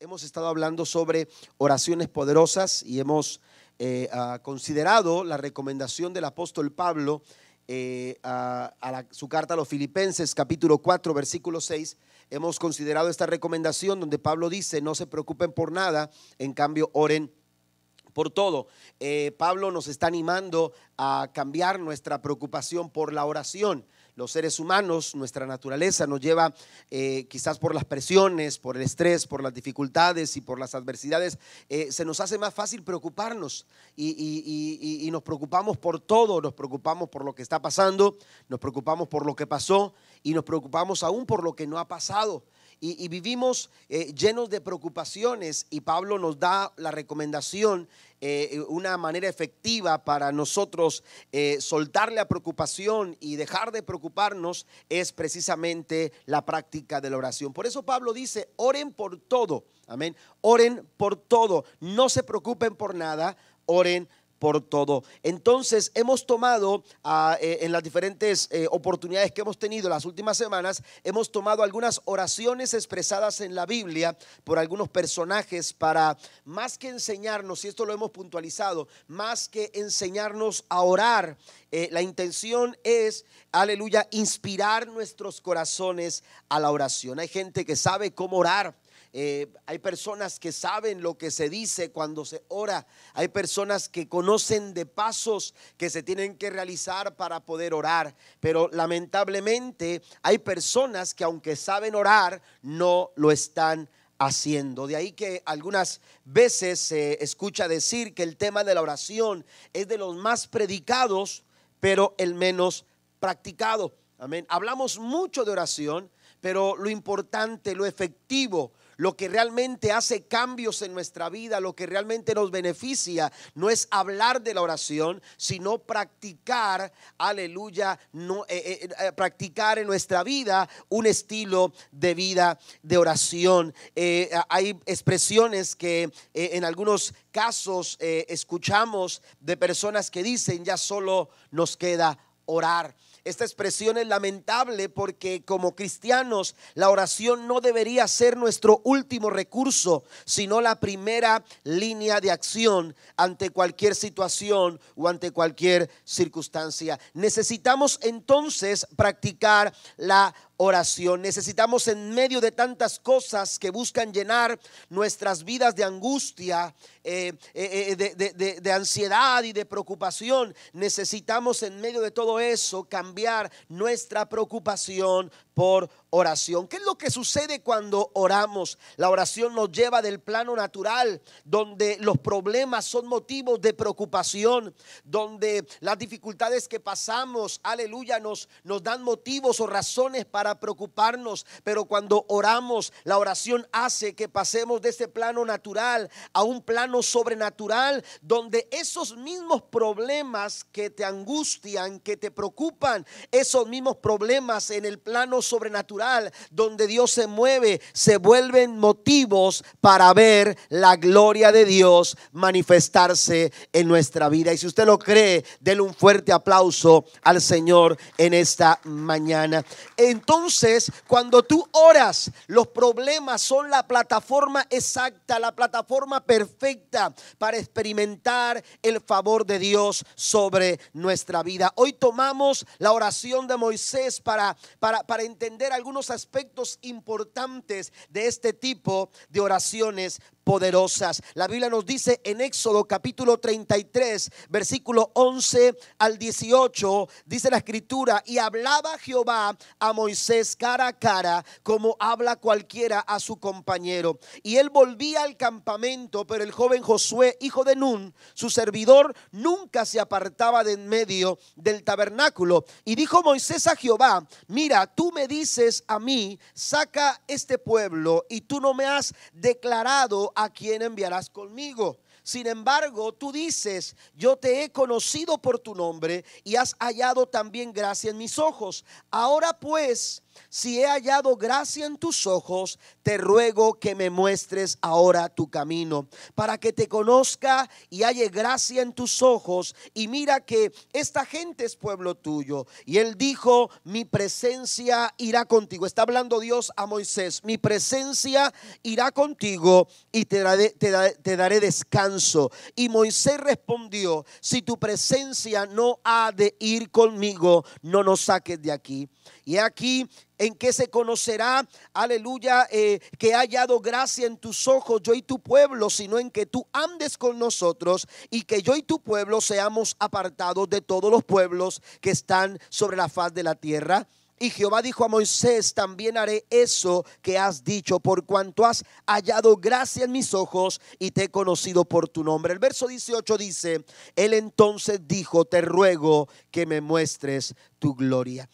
hemos estado hablando sobre oraciones poderosas y hemos eh, ah, considerado la recomendación del apóstol Pablo eh, a, su carta a los filipenses capítulo 4 versículo 6. Hemos considerado esta recomendación donde Pablo dice, no se preocupen por nada, en cambio oren por todo. Eh, Pablo nos está animando a cambiar nuestra preocupación por la oración los seres humanos, nuestra naturaleza nos lleva eh, quizás por las presiones, por el estrés, por las dificultades y por las adversidades, eh, se nos hace más fácil preocuparnos y, y, nos preocupamos por todo, nos preocupamos por lo que está pasando, nos preocupamos por lo que pasó y nos preocupamos aún por lo que no ha pasado y, vivimos eh, llenos de preocupaciones y Pablo nos da la recomendación, eh, una manera efectiva para nosotros eh, soltar la preocupación y dejar de preocuparnos es precisamente la práctica de la oración. Por eso Pablo dice, oren por todo, amén, oren por todo, no se preocupen por nada, oren por todo. Entonces hemos tomado ah, eh, en las diferentes eh, oportunidades que hemos tenido las últimas semanas, hemos tomado algunas oraciones expresadas en la Biblia por algunos personajes para más que enseñarnos, y esto lo hemos puntualizado, más que enseñarnos a orar, eh, la intención es, aleluya, inspirar nuestros corazones a la oración. Hay gente que sabe cómo orar eh, hay personas que saben lo que se dice cuando se ora. Hay personas que conocen de pasos que se tienen que realizar para poder orar. Pero lamentablemente hay personas que aunque saben orar, no lo están haciendo. De ahí que algunas veces se escucha decir que el tema de la oración es de los más predicados, pero el menos practicado. Amén. Hablamos mucho de oración, pero lo importante, lo efectivo, lo que realmente hace cambios en nuestra vida, lo que realmente nos beneficia, no es hablar de la oración, sino practicar, aleluya, no, eh, eh, eh, practicar en nuestra vida un estilo de vida de oración. hay expresiones que en algunos casos escuchamos de personas que dicen, ya solo nos queda orar. Esta expresión es lamentable porque como cristianos la oración no debería ser nuestro último recurso, sino la primera línea de acción ante cualquier situación o ante cualquier circunstancia. Necesitamos entonces practicar la oración. Necesitamos en medio de tantas cosas que buscan llenar nuestras vidas de angustia, eh, eh, eh, de, ansiedad y de preocupación, necesitamos en medio de todo eso cambiar nuestra preocupación por oración. ¿Qué es lo que sucede cuando oramos? La oración nos lleva del plano natural, donde los problemas son motivos de preocupación, donde las dificultades que pasamos, aleluya, nos, nos dan motivos o razones para preocuparnos. Pero cuando oramos, la oración hace que pasemos de ese plano natural a un plano sobrenatural, donde esos mismos problemas que te angustian, que te preocupan, esos mismos problemas en el plano sobrenatural donde Dios se mueve, se vuelven motivos para ver la gloria de Dios manifestarse en nuestra vida. Y si usted lo cree, denle un fuerte aplauso al Señor en esta mañana. Entonces, cuando tú oras, los problemas son la plataforma exacta, la plataforma perfecta para experimentar el favor de Dios sobre nuestra vida. Hoy tomamos la oración de Moisés para, para, para entender algunos aspectos importantes de este tipo de oraciones poderosas. La Biblia nos dice en Éxodo capítulo 33, versículo 11 al 18, dice la escritura, y hablaba Jehová a Moisés cara a cara, como habla cualquiera a su compañero. Y él volvía al campamento, pero el joven Josué, hijo de Nun, su servidor, nunca se apartaba de en medio del tabernáculo. Y dijo Moisés a Jehová, mira, tú me dices a mí, saca este pueblo, y tú no me has declarado a quién enviarás conmigo. Sin embargo, tú dices, yo te he conocido por tu nombre y has hallado también gracia en mis ojos. Ahora pues, si he hallado gracia en tus ojos, te ruego que me muestres ahora tu camino, para que te conozca y halle gracia en tus ojos. Y mira que esta gente es pueblo tuyo. Y él dijo, mi presencia irá contigo. Está hablando Dios a Moisés, mi presencia irá contigo y te daré, te daré descanso. Y Moisés respondió, si tu presencia no ha de ir conmigo, no nos saques de aquí. Y aquí en que se conocerá, aleluya, eh, que ha hallado gracia en tus ojos, yo y tu pueblo, sino en que tú andes con nosotros y que yo y tu pueblo seamos apartados de todos los pueblos que están sobre la faz de la tierra. Y Jehová dijo a Moisés, también haré eso que has dicho, por cuanto has hallado gracia en mis ojos y te he conocido por tu nombre. El verso 18 dice, él entonces dijo, te ruego que me muestres tu gloria.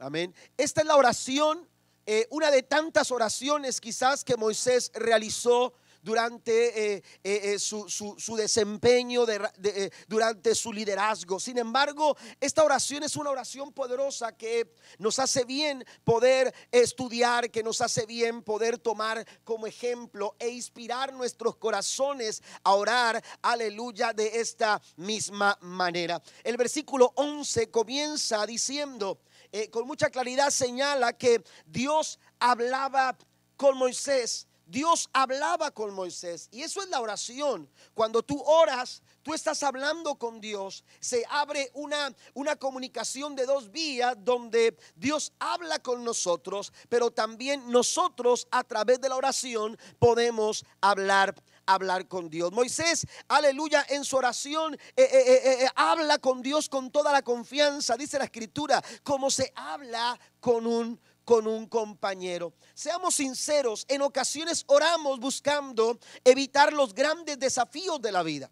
Amén. Esta es la oración, eh, una de tantas oraciones quizás que Moisés realizó durante eh, eh, su, desempeño, durante su liderazgo. Sin embargo, esta oración es una oración poderosa que nos hace bien poder estudiar, que nos hace bien poder tomar como ejemplo e inspirar nuestros corazones a orar, aleluya, de esta misma manera. El versículo 11 comienza diciendo, eh, con mucha claridad señala que Dios hablaba con Moisés. Dios hablaba con Moisés. Y eso es la oración. Cuando tú oras, tú estás hablando con Dios. Se abre una, una comunicación de dos vías donde Dios habla con nosotros, pero también nosotros a través de la oración podemos hablar hablar con Dios. Moisés, aleluya, en su oración eh, eh, eh, habla con Dios con toda la confianza, dice la escritura, como se habla con un con un compañero. Seamos sinceros, en ocasiones oramos buscando evitar los grandes desafíos de la vida.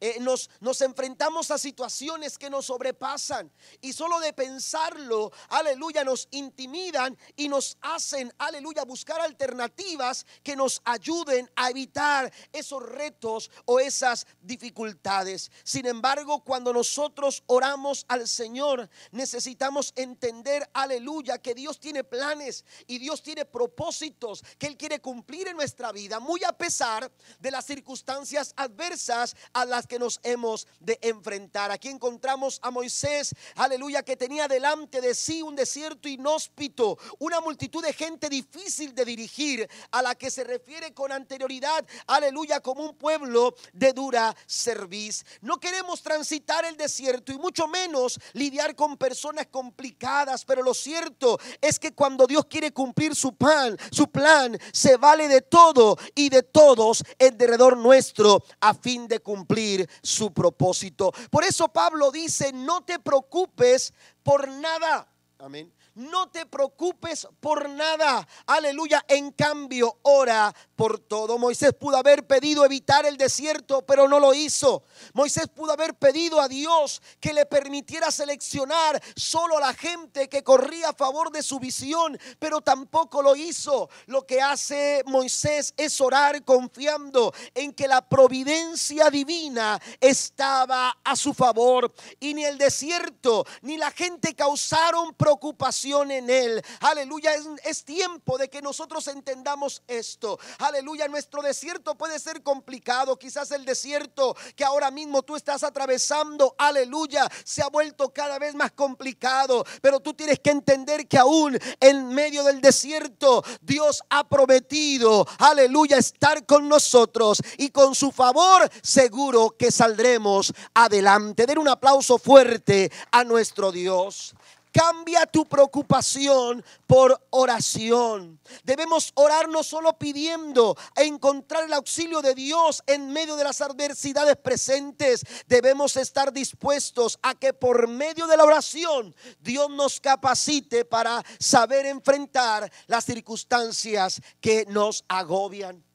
Eh, nos, nos enfrentamos a situaciones que nos sobrepasan y solo de pensarlo, aleluya, nos intimidan y nos hacen, aleluya, buscar alternativas que nos ayuden a evitar esos retos o esas dificultades. Sin embargo, cuando nosotros oramos al Señor, necesitamos entender, aleluya, que Dios tiene planes y Dios tiene propósitos que Él quiere cumplir en nuestra vida, muy a pesar de las circunstancias adversas a las que nos hemos de enfrentar. Aquí encontramos a Moisés, aleluya, que tenía delante de sí un desierto inhóspito, una multitud de gente difícil de dirigir, a la que se refiere con anterioridad, aleluya, como un pueblo de dura serviz. No queremos transitar el desierto y mucho menos lidiar con personas complicadas, pero lo cierto es que cuando Dios quiere cumplir su plan, su plan se vale de todo y de todos en derredor nuestro a fin de cumplir su propósito. Por eso Pablo dice, no te preocupes por nada. Amén. No te preocupes por nada. Aleluya. En cambio, ora por todo. Moisés pudo haber pedido evitar el desierto, pero no lo hizo. Moisés pudo haber pedido a Dios que le permitiera seleccionar solo a la gente que corría a favor de su visión, pero tampoco lo hizo. Lo que hace Moisés es orar confiando en que la providencia divina estaba a su favor y ni el desierto ni la gente causaron preocupación en Él. Aleluya, es, tiempo de que nosotros entendamos esto. Aleluya, nuestro desierto puede ser complicado. Quizás el desierto que ahora mismo tú estás atravesando, aleluya, se ha vuelto cada vez más complicado. Pero tú tienes que entender que aún en medio del desierto Dios ha prometido, aleluya, estar con nosotros y con su favor seguro que saldremos adelante. Den un aplauso fuerte a nuestro Dios. Cambia tu preocupación por oración. Debemos orar no solo pidiendo e encontrar el auxilio de Dios en medio de las adversidades presentes. Debemos estar dispuestos a que por medio de la oración Dios nos capacite para saber enfrentar las circunstancias que nos agobian.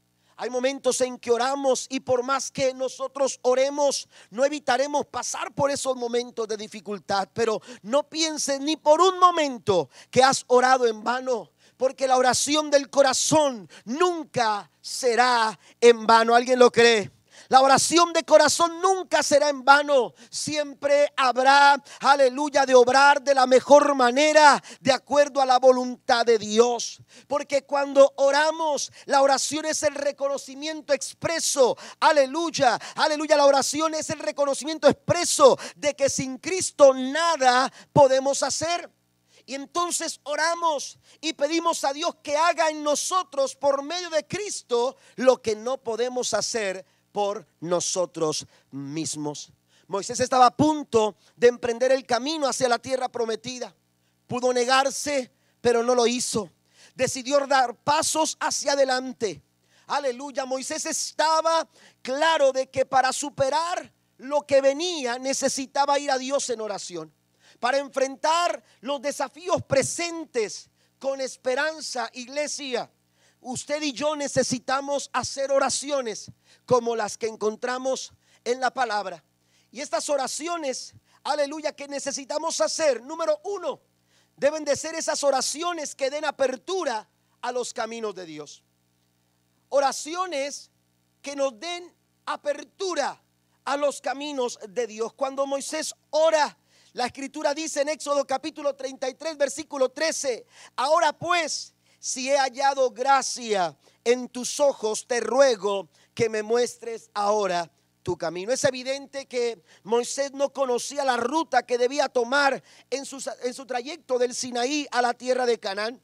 Hay momentos en que oramos y por más que nosotros oremos, no evitaremos pasar por esos momentos de dificultad. Pero no pienses ni por un momento que has orado en vano, porque la oración del corazón nunca será en vano. ¿Alguien lo cree? La oración de corazón nunca será en vano. Siempre habrá, aleluya, de obrar de la mejor manera, de acuerdo a la voluntad de Dios. Porque cuando oramos, la oración es el reconocimiento expreso. Aleluya, aleluya. La oración es el reconocimiento expreso de que sin Cristo nada podemos hacer. Y entonces oramos y pedimos a Dios que haga en nosotros por medio de Cristo lo que no podemos hacer por nosotros mismos. Moisés estaba a punto de emprender el camino hacia la tierra prometida. Pudo negarse, pero no lo hizo. Decidió dar pasos hacia adelante. Aleluya, Moisés estaba claro de que para superar lo que venía necesitaba ir a Dios en oración para enfrentar los desafíos presentes con esperanza, iglesia. Usted y yo necesitamos hacer oraciones como las que encontramos en la palabra. Y estas oraciones, aleluya, que necesitamos hacer, número uno, deben de ser esas oraciones que den apertura a los caminos de Dios. Oraciones que nos den apertura a los caminos de Dios. Cuando Moisés ora, la escritura dice en Éxodo capítulo 33, versículo 13, ahora pues, si he hallado gracia en tus ojos, te ruego que me muestres ahora tu camino. Es evidente que Moisés no conocía la ruta que debía tomar en su, en su trayecto del Sinaí a la tierra de Canaán.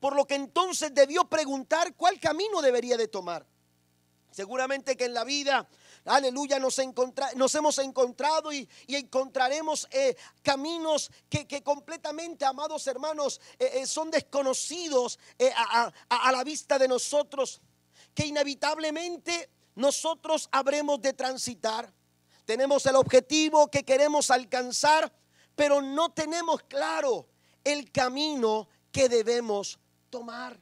Por lo que entonces debió preguntar cuál camino debería de tomar. Seguramente que en la vida aleluya, nos, nos hemos encontrado y, encontraremos eh, caminos que, completamente, amados hermanos, eh, eh, son desconocidos a, a la vista de nosotros, que inevitablemente nosotros habremos de transitar. Tenemos el objetivo que queremos alcanzar, pero no tenemos claro el camino que debemos tomar.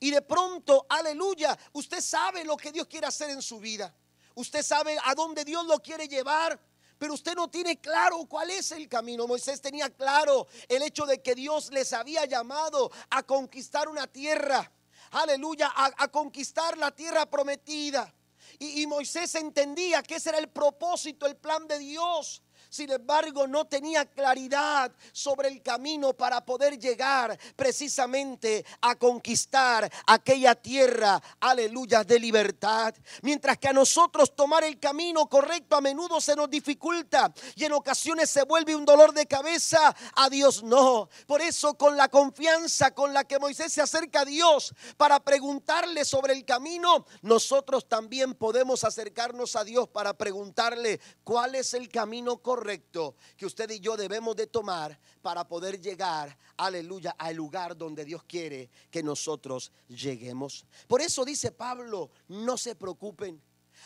Y de pronto, aleluya, usted sabe lo que Dios quiere hacer en su vida. Usted sabe a dónde Dios lo quiere llevar. Pero usted no tiene claro cuál es el camino. Moisés tenía claro el hecho de que Dios les había llamado a conquistar una tierra. Aleluya, a, conquistar la tierra prometida. Y, y Moisés entendía que ese era el propósito, el plan de Dios. Sin embargo, no tenía claridad sobre el camino para poder llegar precisamente a conquistar aquella tierra, aleluya, de libertad. Mientras que a nosotros tomar el camino correcto a menudo se nos dificulta y en ocasiones se vuelve un dolor de cabeza, a Dios no. Por eso con la confianza con la que Moisés se acerca a Dios para preguntarle sobre el camino, nosotros también podemos acercarnos a Dios para preguntarle cuál es el camino correcto correcto que usted y yo debemos de tomar para poder llegar, aleluya, al lugar donde Dios quiere que nosotros lleguemos. Por eso dice Pablo, no se preocupen.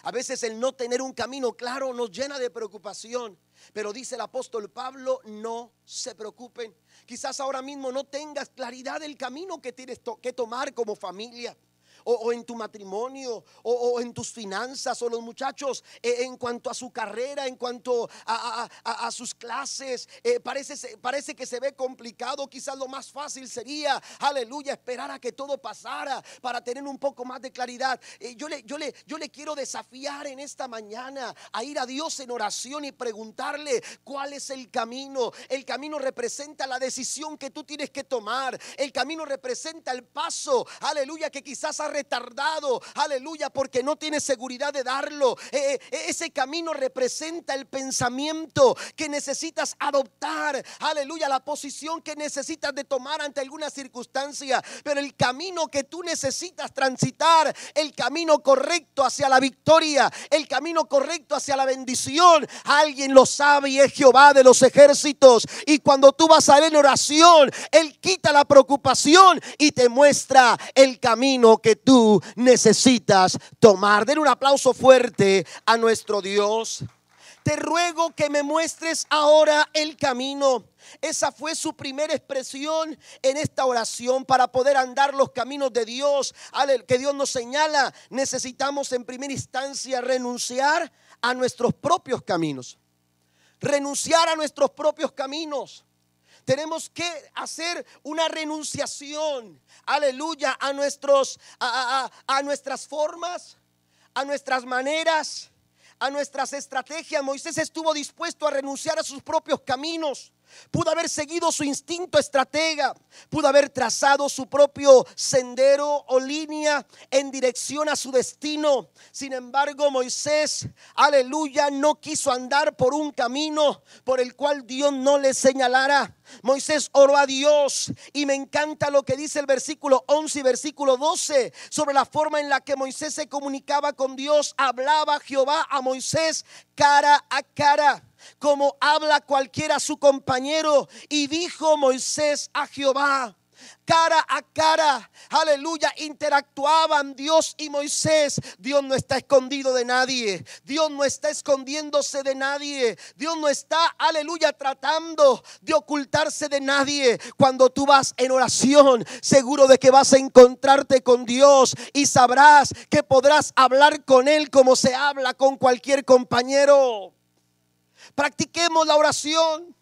A veces el no tener un camino claro nos llena de preocupación. Pero dice el apóstol Pablo, no se preocupen. Quizás ahora mismo no tengas claridad del camino que tienes que tomar como familia o, en tu matrimonio o, en tus finanzas o los muchachos eh, en cuanto a su carrera, en cuanto a, sus clases. Eh, parece, parece que se ve complicado. Quizás lo más fácil sería, aleluya, esperar a que todo pasara para tener un poco más de claridad. Eh, yo, le, yo, le, yo le quiero desafiar en esta mañana a ir a Dios en oración y preguntarle cuál es el camino. El camino representa la decisión que tú tienes que tomar. El camino representa el paso, aleluya, que quizás ha retardado, aleluya, porque no tiene seguridad de darlo. Eh, eh, ese camino representa el pensamiento que necesitas adoptar, aleluya, la posición que necesitas de tomar ante alguna circunstancia. Pero el camino que tú necesitas transitar, el camino correcto hacia la victoria, el camino correcto hacia la bendición, alguien lo sabe y es Jehová de los ejércitos. Y cuando tú vas a él en oración, Él quita la preocupación y te muestra el camino que tú necesitas tomar. Den un aplauso fuerte a nuestro Dios. Te ruego que me muestres ahora el camino. Esa fue su primera expresión en esta oración para poder andar los caminos de Dios, que Dios nos señala. Necesitamos en primera instancia renunciar a nuestros propios caminos. Renunciar a nuestros propios caminos. Tenemos que hacer una renunciación, aleluya, a, nuestros, a, nuestras formas, a nuestras maneras, a nuestras estrategias. Moisés estuvo dispuesto a renunciar a sus propios caminos. Pudo haber seguido su instinto estratega, pudo haber trazado su propio sendero o línea en dirección a su destino. Sin embargo, Moisés, aleluya, no quiso andar por un camino por el cual Dios no le señalara. Moisés oró a Dios y me encanta lo que dice el versículo 11 y versículo 12 sobre la forma en la que Moisés se comunicaba con Dios. Hablaba Jehová a Moisés cara a cara como habla cualquiera su compañero. Y dijo Moisés a Jehová, cara a cara, aleluya, interactuaban Dios y Moisés. Dios no está escondido de nadie, Dios no está escondiéndose de nadie, Dios no está, aleluya, tratando de ocultarse de nadie. Cuando tú vas en oración, seguro de que vas a encontrarte con Dios y sabrás que podrás hablar con Él como se habla con cualquier compañero. Practiquemos la oración.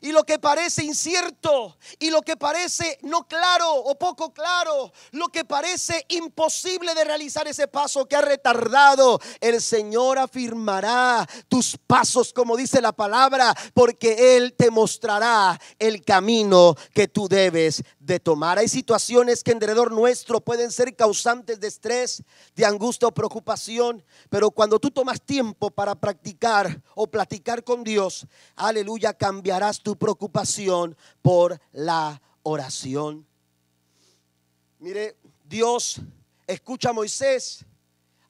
Y lo que parece incierto y lo que parece no claro o poco claro, lo que parece imposible de realizar ese paso que ha retardado, el Señor afirmará tus pasos como dice la palabra, porque Él te mostrará el camino que tú debes de tomar. Hay situaciones que en derredor nuestro pueden ser causantes de estrés, de angustia o preocupación, pero cuando tú tomas tiempo para practicar o platicar con Dios, aleluya, cambiarás tu preocupación por la oración. Mire, Dios escucha a Moisés,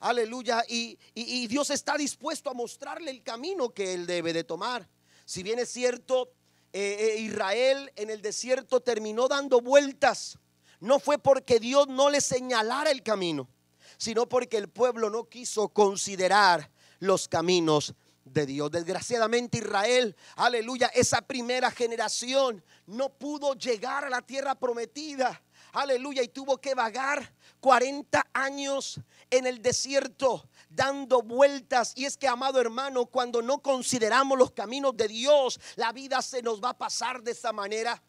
aleluya, y, y Dios está dispuesto a mostrarle el camino que él debe de tomar. Si bien es cierto, eh, eh, Israel en el desierto terminó dando vueltas, no fue porque Dios no le señalara el camino, sino porque el pueblo no quiso considerar los caminos de Dios. Desgraciadamente Israel, aleluya, esa primera generación no pudo llegar a la tierra prometida. Aleluya, y tuvo que vagar 40 años en el desierto dando vueltas. Y es que, amado hermano, cuando no consideramos los caminos de Dios, la vida se nos va a pasar de esa manera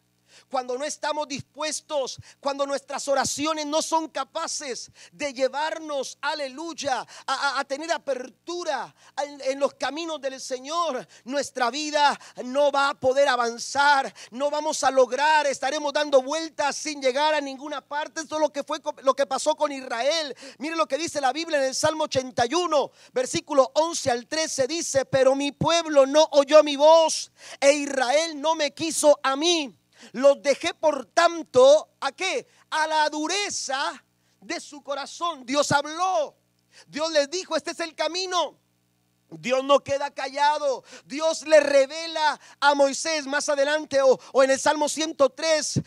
cuando no estamos dispuestos, cuando nuestras oraciones no son capaces de llevarnos, aleluya, a, tener apertura en, los caminos del Señor, nuestra vida no va a poder avanzar, no vamos a lograr, estaremos dando vueltas sin llegar a ninguna parte. Esto es lo que fue lo que pasó con Israel. Mire lo que dice la Biblia en el Salmo 81, versículo 11 al 13 dice, pero mi pueblo no oyó mi voz e Israel no me quiso a mí. Los dejé por tanto a qué? A la dureza de su corazón. Dios habló. Dios les dijo, este es el camino. Dios no queda callado. Dios le revela a Moisés más adelante o, o, en el Salmo 103,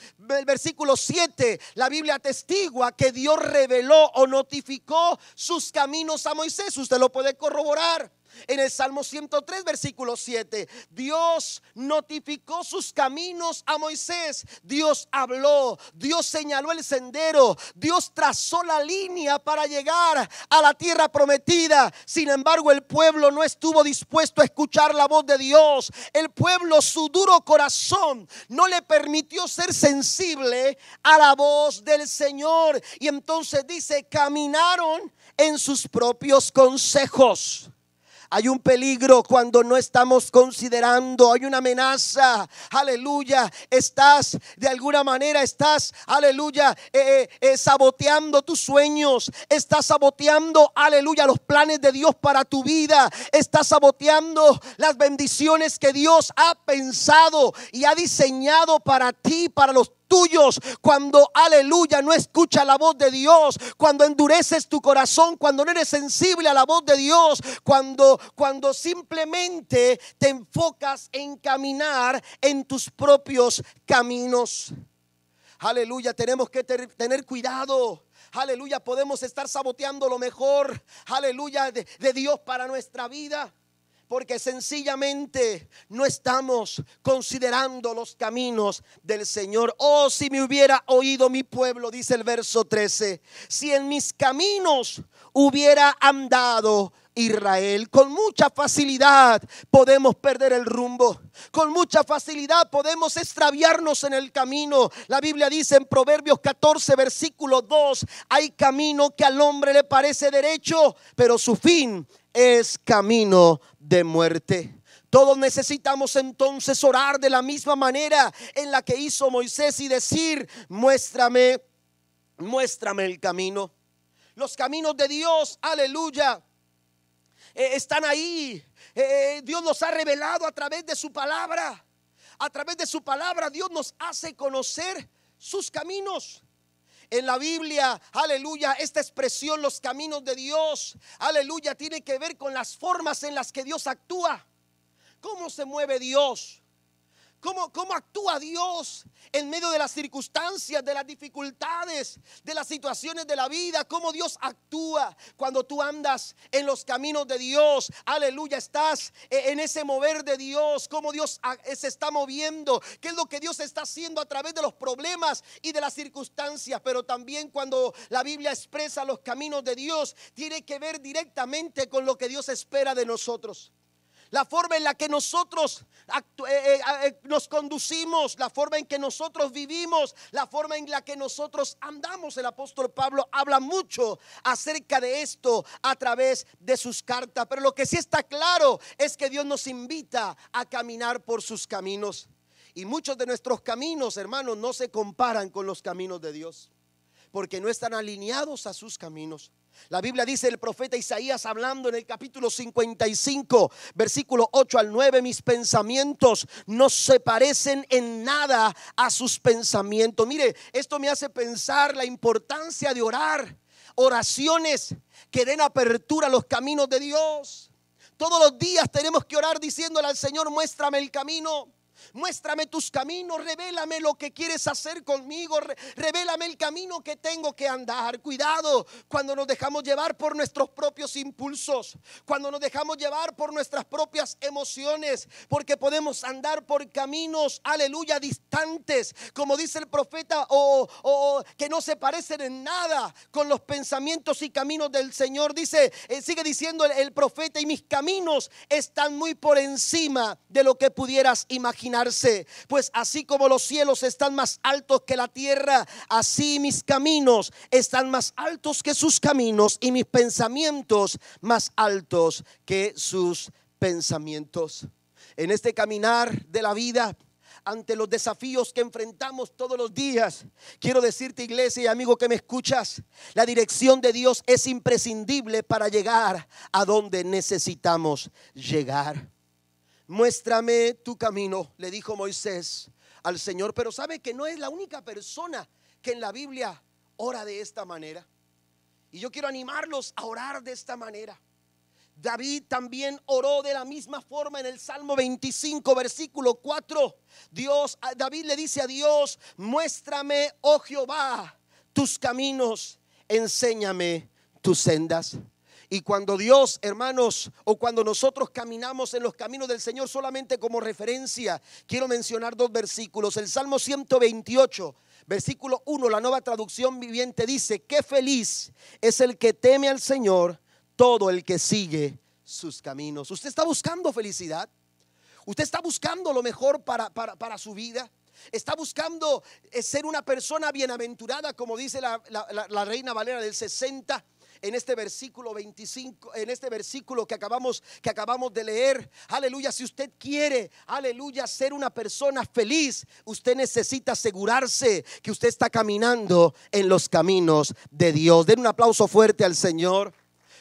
versículo 7. La Biblia atestigua que Dios reveló o notificó sus caminos a Moisés. Usted lo puede corroborar. En el Salmo 103, versículo 7, Dios notificó sus caminos a Moisés. Dios habló, Dios señaló el sendero, Dios trazó la línea para llegar a la tierra prometida. Sin embargo, el pueblo no estuvo dispuesto a escuchar la voz de Dios. El pueblo, su duro corazón, no le permitió ser sensible a la voz del Señor. Y entonces dice, caminaron en sus propios consejos. Hay un peligro cuando no estamos considerando, hay una amenaza, aleluya, estás de alguna manera, estás, aleluya, eh, eh, eh, saboteando tus sueños, estás saboteando, aleluya, los planes de Dios para tu vida, estás saboteando las bendiciones que Dios ha pensado y ha diseñado para ti, para los tuyos, cuando aleluya no escucha la voz de Dios, cuando endureces tu corazón, cuando no eres sensible a la voz de Dios, cuando cuando simplemente te enfocas en caminar en tus propios caminos. Aleluya, tenemos que tener cuidado. Aleluya, podemos estar saboteando lo mejor. Aleluya de, de Dios para nuestra vida porque sencillamente no estamos considerando los caminos del Señor. Oh, si me hubiera oído mi pueblo, dice el verso 13, si en mis caminos hubiera andado Israel. Con mucha facilidad podemos perder el rumbo. Con mucha facilidad podemos extraviarnos en el camino. La Biblia dice en Proverbios 14, versículo 2, hay camino que al hombre le parece derecho, pero su fin es camino de muerte. Todos necesitamos entonces orar de la misma manera en la que hizo Moisés y decir, muéstrame, muéstrame el camino. Los caminos de Dios, aleluya, eh, están ahí. Eh, eh, Dios nos ha revelado a través de su palabra. A través de su palabra Dios nos hace conocer sus caminos. En la Biblia, aleluya, esta expresión, los caminos de Dios, aleluya, tiene que ver con las formas en las que Dios actúa. ¿Cómo se mueve Dios? ¿Cómo, ¿Cómo, actúa Dios en medio de las circunstancias, de las dificultades, de las situaciones de la vida? ¿Cómo Dios actúa cuando tú andas en los caminos de Dios? Aleluya, estás en ese mover de Dios. ¿Cómo Dios se está moviendo? ¿Qué es lo que Dios está haciendo a través de los problemas y de las circunstancias? Pero también cuando la Biblia expresa los caminos de Dios, tiene que ver directamente con lo que Dios espera de nosotros la forma en la que nosotros eh, eh, eh, nos conducimos, la forma en que nosotros vivimos, la forma en la que nosotros andamos. El apóstol Pablo habla mucho acerca de esto a través de sus cartas, pero lo que sí está claro es que Dios nos invita a caminar por sus caminos. Y muchos de nuestros caminos, hermanos, no se comparan con los caminos de Dios, porque no están alineados a sus caminos. La Biblia dice el profeta Isaías hablando en el capítulo 55, versículo 8 al 9, mis pensamientos no se parecen en nada a sus pensamientos. Mire, esto me hace pensar la importancia de orar, oraciones que den apertura a los caminos de Dios. Todos los días tenemos que orar diciéndole al Señor, muéstrame el camino. Muéstrame tus caminos, revélame lo que quieres hacer conmigo, revélame el camino que tengo que andar. Cuidado cuando nos dejamos llevar por nuestros propios impulsos, cuando nos dejamos llevar por nuestras propias emociones, porque podemos andar por caminos, aleluya, distantes, como dice el profeta, o, que no se parecen en nada con los pensamientos y caminos del Señor. Dice, eh, sigue diciendo el profeta, y mis caminos están muy por encima de lo que pudieras imaginar pues así como los cielos están más altos que la tierra, así mis caminos están más altos que sus caminos y mis pensamientos más altos que sus pensamientos. En este caminar de la vida, ante los desafíos que enfrentamos todos los días. Quiero decirte, iglesia y amigo que me escuchas, la dirección de Dios es imprescindible para llegar a donde necesitamos llegar muéstrame tu camino, le dijo Moisés al Señor. Pero sabe que no es la única persona que en la Biblia ora de esta manera. Y yo quiero animarlos a orar de esta manera. David también oró de la misma forma en el Salmo 25, versículo 4. Dios, David le dice a Dios, muéstrame, oh Jehová, tus caminos, enséñame tus sendas. Y cuando Dios, hermanos, o cuando nosotros caminamos en los caminos del Señor solamente como referencia, quiero mencionar dos versículos. El Salmo 128, versículo 1, la nueva traducción viviente dice, qué feliz es el que teme al Señor, todo el que sigue sus caminos. ¿Usted está buscando felicidad? ¿Usted está buscando lo mejor para, para, su vida? Está buscando eh, ser una persona bienaventurada, como dice la, la Reina Valera del 60 en este versículo 25, en este versículo que acabamos, que acabamos de leer. Aleluya, si usted quiere, aleluya, ser una persona feliz, usted necesita asegurarse que usted está caminando en los caminos de Dios. Den un aplauso fuerte al Señor.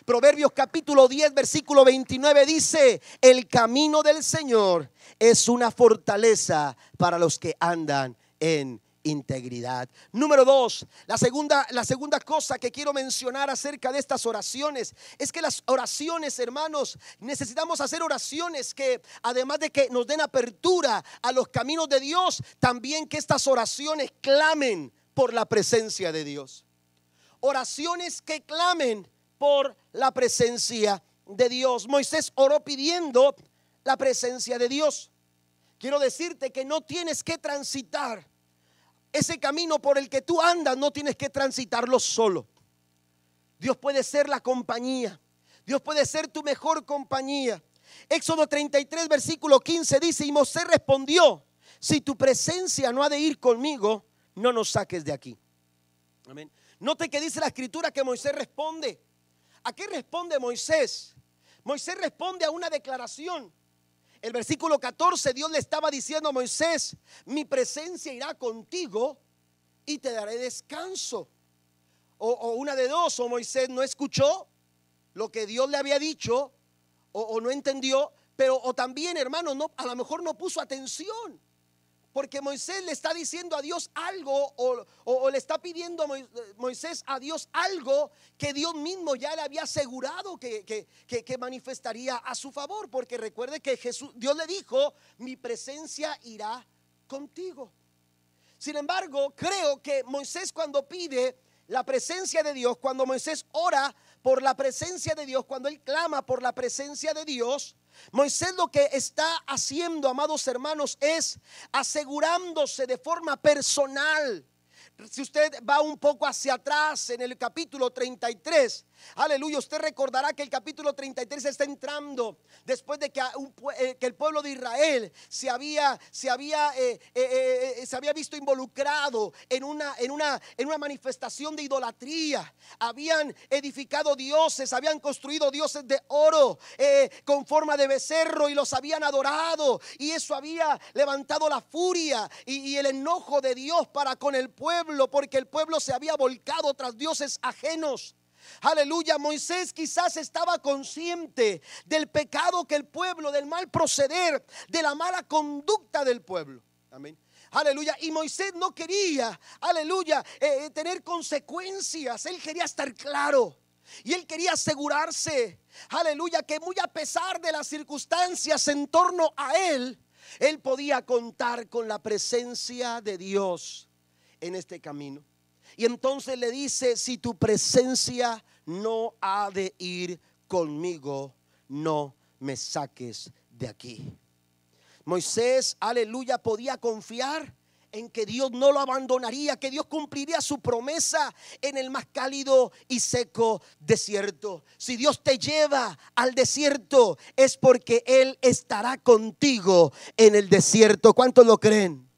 Proverbios capítulo 10, versículo 29 dice, el camino del Señor es una fortaleza para los que andan en integridad. Número dos, la segunda, la segunda cosa que quiero mencionar acerca de estas oraciones es que las oraciones, hermanos, necesitamos hacer oraciones que además de que nos den apertura a los caminos de Dios, también que estas oraciones clamen por la presencia de Dios. Oraciones que clamen por la presencia de Dios. Moisés oró pidiendo la presencia de Dios. Quiero decirte que no tienes que transitar ese camino por el que tú andas no tienes que transitarlo solo. Dios puede ser la compañía. Dios puede ser tu mejor compañía. Éxodo 33, versículo 15 dice, y Moisés respondió, si tu presencia no ha de ir conmigo, no nos saques de aquí. Amén. Note que dice la escritura que Moisés responde. ¿A qué responde Moisés? Moisés responde a una declaración. El versículo 14, Dios le estaba diciendo a Moisés, mi presencia irá contigo y te daré descanso. O, una de dos, o Moisés no escuchó lo que Dios le había dicho, o, no entendió, pero o también, hermano, no, a lo mejor no puso atención. Porque Moisés le está diciendo a Dios algo o, le está pidiendo Moisés a Dios algo que Dios mismo ya le había asegurado que, que, manifestaría a su favor. Porque recuerde que Jesús, Dios le dijo, mi presencia irá contigo. Sin embargo, creo que Moisés cuando pide la presencia de Dios, cuando Moisés ora por la presencia de Dios, cuando él clama por la presencia de Dios, Moisés lo que está haciendo, amados hermanos, es asegurándose de forma personal. Si usted va un poco hacia atrás en el capítulo 33, Aleluya, usted recordará que el capítulo 33 está entrando después de que, eh, el pueblo de Israel se había, se había, eh, eh, se había visto involucrado en una, en, una, en una manifestación de idolatría. Habían edificado dioses, habían construido dioses de oro con forma de becerro y los habían adorado. Y eso había levantado la furia y el enojo de Dios para con el pueblo porque el pueblo se había volcado tras dioses ajenos. Aleluya, Moisés quizás estaba consciente del pecado que el pueblo, del mal proceder, de la mala conducta del pueblo. Amén. Aleluya. Y Moisés no quería, aleluya, eh, tener consecuencias. Él quería estar claro. Y él quería asegurarse, aleluya, que muy a pesar de las circunstancias en torno a él, él podía contar con la presencia de Dios en este camino. Y entonces le dice, si tu presencia no ha de ir conmigo, no me saques de aquí. Moisés, aleluya, podía confiar en que Dios no lo abandonaría, que Dios cumpliría su promesa en el más cálido y seco desierto. Si Dios te lleva al desierto es porque Él estará contigo en el desierto. ¿Cuántos lo creen?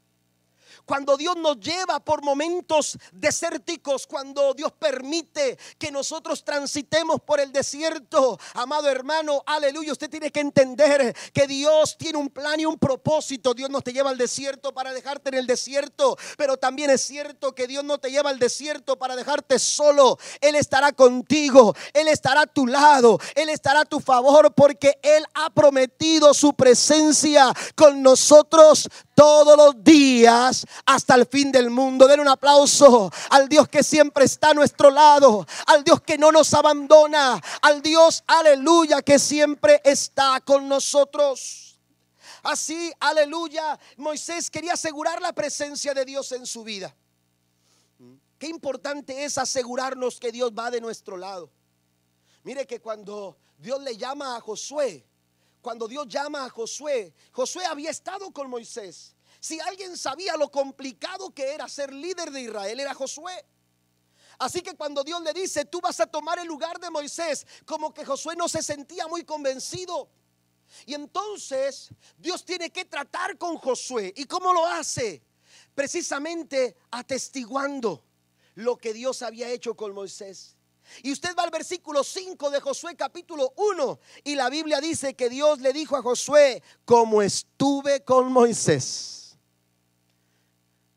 Cuando Dios nos lleva por momentos desérticos, cuando Dios permite que nosotros transitemos por el desierto, amado hermano, aleluya, usted tiene que entender que Dios tiene un plan y un propósito. Dios no te lleva al desierto para dejarte en el desierto, pero también es cierto que Dios no te lleva al desierto para dejarte solo. Él estará contigo, Él estará a tu lado, Él estará a tu favor porque Él ha prometido su presencia con nosotros todos los días hasta el fin del mundo. Den un aplauso al Dios que siempre está a nuestro lado, al Dios que no nos abandona, al Dios, aleluya, que siempre está con nosotros. Así, aleluya, Moisés quería asegurar la presencia de Dios en su vida. Qué importante es asegurarnos que Dios va de nuestro lado. Mire que cuando Dios le llama a Josué, cuando Dios llama a Josué, Josué había estado con Moisés. Si alguien sabía lo complicado que era ser líder de Israel, era Josué. Así que cuando Dios le dice, tú vas a tomar el lugar de Moisés, como que Josué no se sentía muy convencido. Y entonces Dios tiene que tratar con Josué. ¿Y cómo lo hace? Precisamente atestiguando lo que Dios había hecho con Moisés. Y usted va al versículo 5 de Josué capítulo 1 y la Biblia dice que Dios le dijo a Josué, como estuve con Moisés.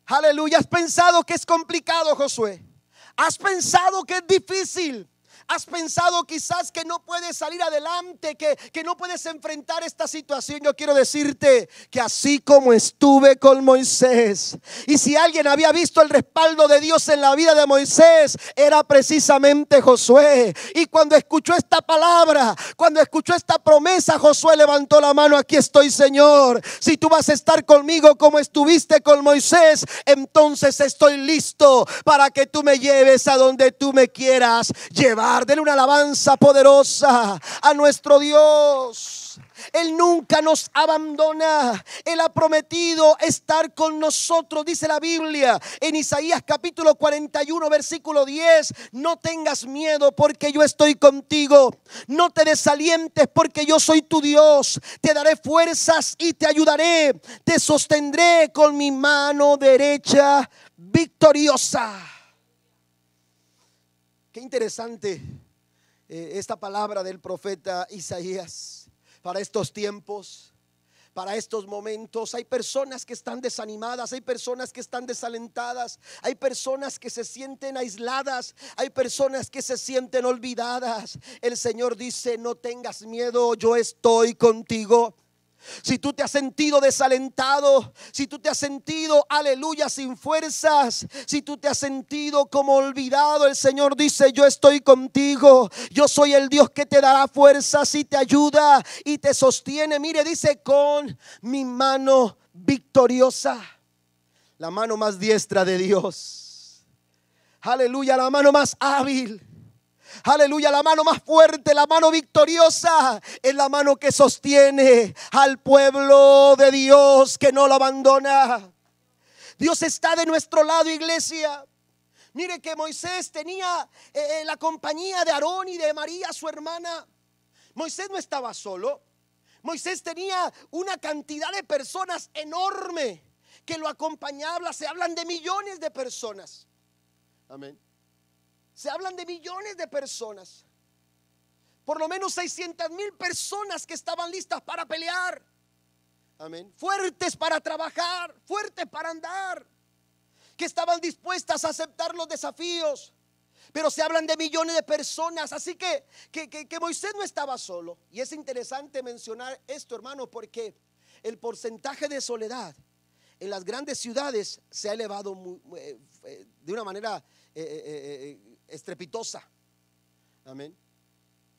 Aleluya, has pensado que es complicado Josué. Has pensado que es difícil. Has pensado quizás que no puedes salir adelante, que, que no puedes enfrentar esta situación. Yo quiero decirte que así como estuve con Moisés, y si alguien había visto el respaldo de Dios en la vida de Moisés, era precisamente Josué. Y cuando escuchó esta palabra, cuando escuchó esta promesa, Josué levantó la mano, aquí estoy Señor. Si tú vas a estar conmigo como estuviste con Moisés, entonces estoy listo para que tú me lleves a donde tú me quieras llevar. Denle una alabanza poderosa a nuestro. Dios. Él nunca nos abandona. Él ha prometido estar con nosotros, dice la Biblia en Isaías capítulo 41, versículo 10. No tengas miedo porque yo estoy contigo. No te desalientes porque yo soy tu Dios. Te daré fuerzas y te ayudaré. Te sostendré con mi mano derecha victoriosa. Qué interesante eh, esta palabra del profeta Isaías para estos tiempos, para estos momentos. Hay personas que están desanimadas, hay personas que están desalentadas, hay personas que se sienten aisladas, hay personas que se sienten olvidadas. El Señor dice, no tengas miedo, yo estoy contigo si tú te has sentido desalentado, si tú te has sentido, aleluya, sin fuerzas, si tú te has sentido como olvidado, el Señor dice, yo estoy contigo, yo soy el Dios que te dará fuerzas y te ayuda y te sostiene. Mire, dice, con mi mano victoriosa, la mano más diestra de Dios. Aleluya, la mano más hábil Aleluya, la mano más fuerte, la mano victoriosa, es la mano que sostiene al pueblo de Dios que no lo abandona. Dios está de nuestro lado, iglesia. Mire que Moisés tenía eh, eh, la compañía de Aarón y de María, su hermana. Moisés no estaba solo. Moisés tenía una cantidad de personas enorme que lo acompañaban. Se hablan de millones de personas. Amén. Se hablan de millones de personas. Por lo menos 600 mil personas que estaban listas para pelear. Amén. Fuertes para trabajar, fuertes para andar. Que estaban dispuestas a aceptar los desafíos. Pero se hablan de millones de personas. Así que, que, que, Moisés no estaba solo. Y es interesante mencionar esto, hermano, porque el porcentaje de soledad en las grandes ciudades se ha elevado eh, eh, de una manera eh, estrepitosa. Amén.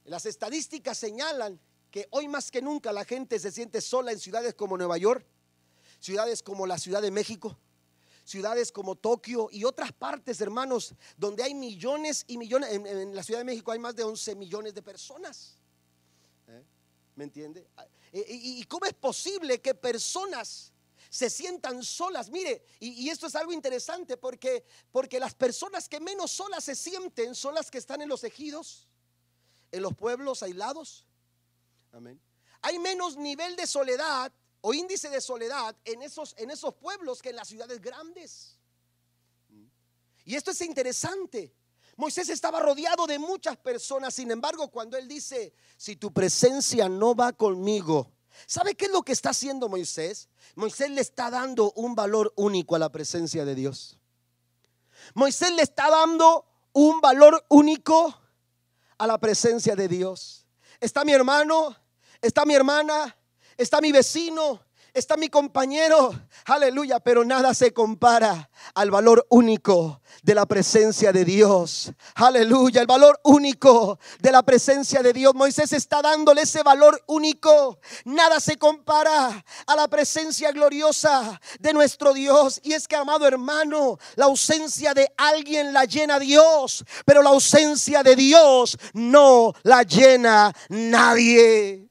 Las estadísticas señalan que hoy más que nunca la gente se siente sola en ciudades como Nueva York, ciudades como la Ciudad de México, ciudades como Tokio y otras partes, hermanos, donde hay millones y millones. En, la Ciudad de México hay más de 11 millones de personas. ¿Eh? ¿Me entiende? ¿Y cómo es posible que personas se sientan solas. Mire, y, esto es algo interesante porque, porque las personas que menos solas se sienten son las que están en los ejidos, en los pueblos aislados. Amén. Hay menos nivel de soledad o índice de soledad en esos, en esos pueblos que en las ciudades grandes. Y esto es interesante. Moisés estaba rodeado de muchas personas, sin embargo, cuando él dice, si tu presencia no va conmigo, ¿Sabe qué es lo que está haciendo Moisés? Moisés le está dando un valor único a la presencia de Dios. Moisés le está dando un valor único a la presencia de Dios. Está mi hermano, está mi hermana, está mi vecino, está mi compañero, aleluya, pero nada se compara al valor único de la presencia de Dios. Aleluya, el valor único de la presencia de Dios. Moisés está dándole ese valor único. Nada se compara a la presencia gloriosa de nuestro Dios. Y es que, amado hermano, la ausencia de alguien la llena Dios, pero la ausencia de Dios no la llena nadie.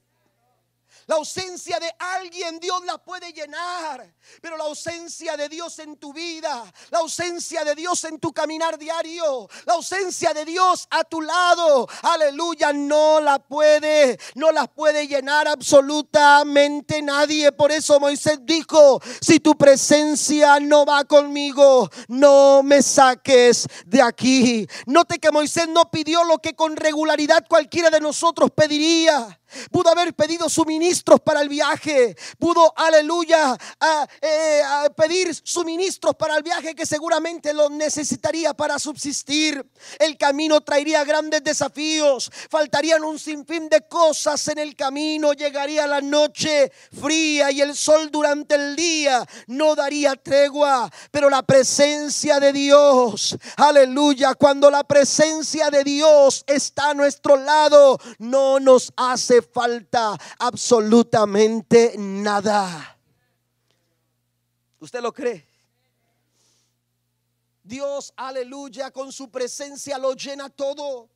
La ausencia de alguien Dios la puede llenar. Pero la ausencia de Dios en tu vida, la ausencia de Dios en tu caminar diario, la ausencia de Dios a tu lado, aleluya, no la puede, no la puede llenar absolutamente nadie. Por eso Moisés dijo, si tu presencia no va conmigo, no me saques de aquí. Note que Moisés no pidió lo que con regularidad cualquiera de nosotros pediría. Pudo haber pedido suministros para el viaje. Pudo, aleluya, eh, pedir suministros para el viaje que seguramente lo necesitaría para subsistir. El camino traería grandes desafíos. Faltarían un sinfín de cosas en el camino. Llegaría la noche fría y el sol durante el día no daría tregua. Pero la presencia de Dios, aleluya, cuando la presencia de Dios está a nuestro lado, no nos hace falta absolutamente nada. ¿Usted lo cree? Dios, aleluya, con su presencia lo llena todo.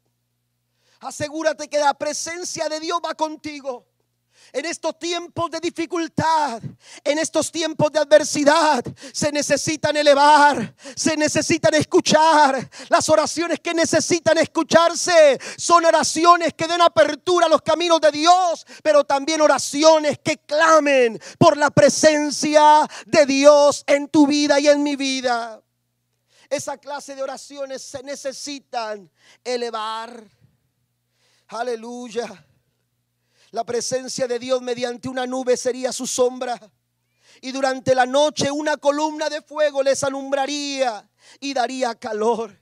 Asegúrate que la presencia de Dios va contigo. En estos tiempos de dificultad, en estos tiempos de adversidad, se necesitan elevar, se necesitan escuchar. Las oraciones que necesitan escucharse son oraciones que den apertura a los caminos de Dios, pero también oraciones que clamen por la presencia de Dios en tu vida y en mi vida. Esa clase de oraciones se necesitan elevar. Aleluya. La presencia de Dios mediante una nube sería su sombra. Y durante la noche una columna de fuego les alumbraría y daría calor.